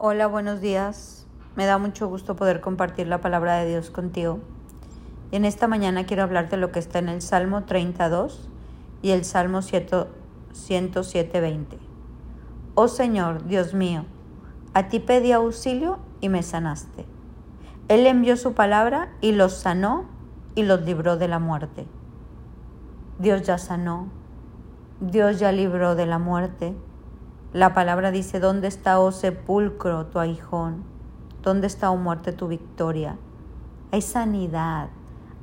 Hola, buenos días. Me da mucho gusto poder compartir la palabra de Dios contigo. En esta mañana quiero hablarte de lo que está en el Salmo 32 y el Salmo 107.20. Oh Señor, Dios mío, a ti pedí auxilio y me sanaste. Él envió su palabra y los sanó y los libró de la muerte. Dios ya sanó, Dios ya libró de la muerte. La palabra dice, ¿dónde está, oh sepulcro, tu aguijón? ¿Dónde está, oh muerte, tu victoria? Hay sanidad,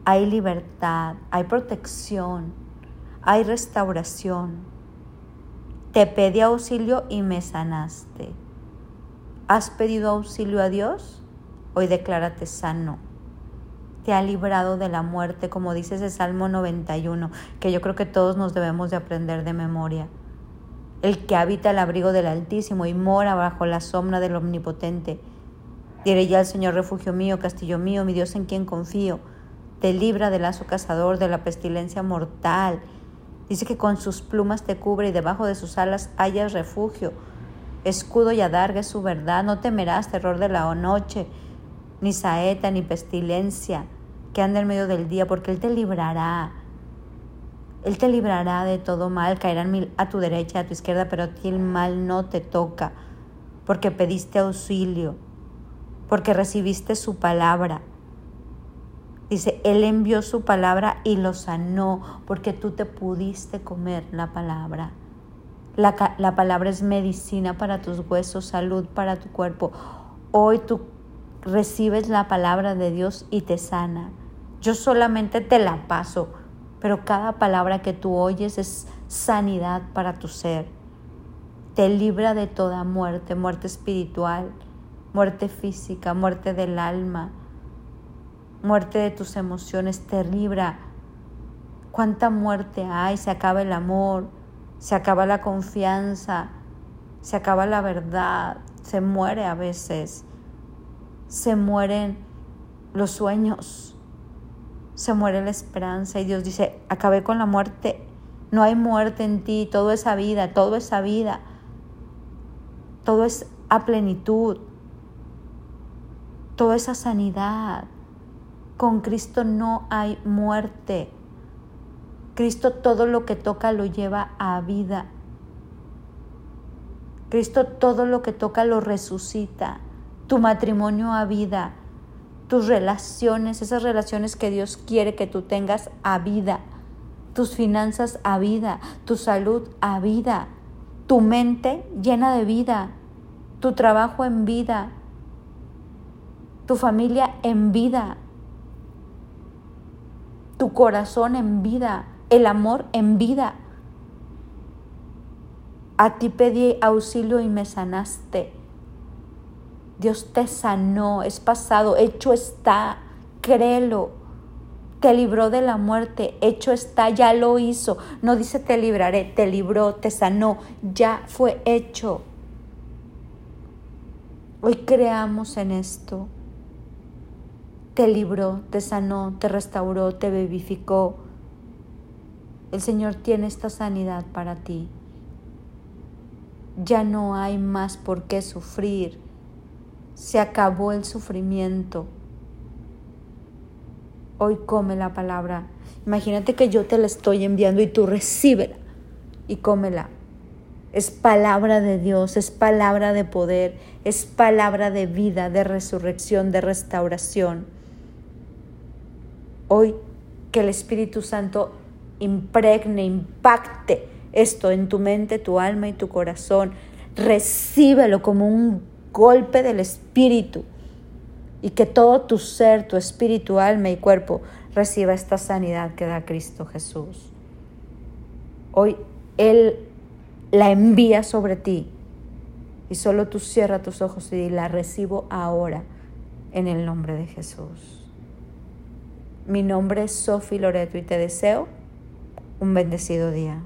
hay libertad, hay protección, hay restauración. Te pedí auxilio y me sanaste. ¿Has pedido auxilio a Dios? Hoy declárate sano. Te ha librado de la muerte, como dice ese Salmo 91, que yo creo que todos nos debemos de aprender de memoria. El que habita el abrigo del Altísimo y mora bajo la sombra del Omnipotente. Diré ya al Señor, refugio mío, castillo mío, mi Dios en quien confío. Te libra del lazo cazador, de la pestilencia mortal. Dice que con sus plumas te cubre y debajo de sus alas hayas refugio. Escudo y adarga es su verdad, no temerás terror de la noche ni saeta, ni pestilencia que anda en medio del día, porque Él te librará. Él te librará de todo mal, caerán mil a tu derecha, a tu izquierda, pero a ti el mal no te toca, porque pediste auxilio, porque recibiste su palabra. Dice, Él envió su palabra y lo sanó, porque tú te pudiste comer la palabra. La, la palabra es medicina para tus huesos, salud para tu cuerpo. Hoy tu recibes la palabra de Dios y te sana. Yo solamente te la paso, pero cada palabra que tú oyes es sanidad para tu ser. Te libra de toda muerte, muerte espiritual, muerte física, muerte del alma, muerte de tus emociones, te libra. ¿Cuánta muerte hay? Se acaba el amor, se acaba la confianza, se acaba la verdad, se muere a veces se mueren los sueños, se muere la esperanza y Dios dice, acabé con la muerte, no hay muerte en ti, todo es vida, todo es vida, todo es a plenitud, todo es a sanidad. Con Cristo no hay muerte. Cristo todo lo que toca lo lleva a vida. Cristo todo lo que toca lo resucita tu matrimonio a vida, tus relaciones, esas relaciones que Dios quiere que tú tengas a vida, tus finanzas a vida, tu salud a vida, tu mente llena de vida, tu trabajo en vida, tu familia en vida, tu corazón en vida, el amor en vida. A ti pedí auxilio y me sanaste. Dios te sanó, es pasado, hecho está, créelo. Te libró de la muerte, hecho está, ya lo hizo. No dice te libraré, te libró, te sanó, ya fue hecho. Hoy creamos en esto. Te libró, te sanó, te restauró, te vivificó. El Señor tiene esta sanidad para ti. Ya no hay más por qué sufrir se acabó el sufrimiento. Hoy come la palabra. Imagínate que yo te la estoy enviando y tú recíbela y cómela. Es palabra de Dios, es palabra de poder, es palabra de vida, de resurrección, de restauración. Hoy que el Espíritu Santo impregne, impacte esto en tu mente, tu alma y tu corazón. Recíbelo como un golpe del Espíritu y que todo tu ser, tu espíritu, alma y cuerpo reciba esta sanidad que da Cristo Jesús. Hoy Él la envía sobre ti y solo tú cierra tus ojos y la recibo ahora en el nombre de Jesús. Mi nombre es Sophie Loreto y te deseo un bendecido día.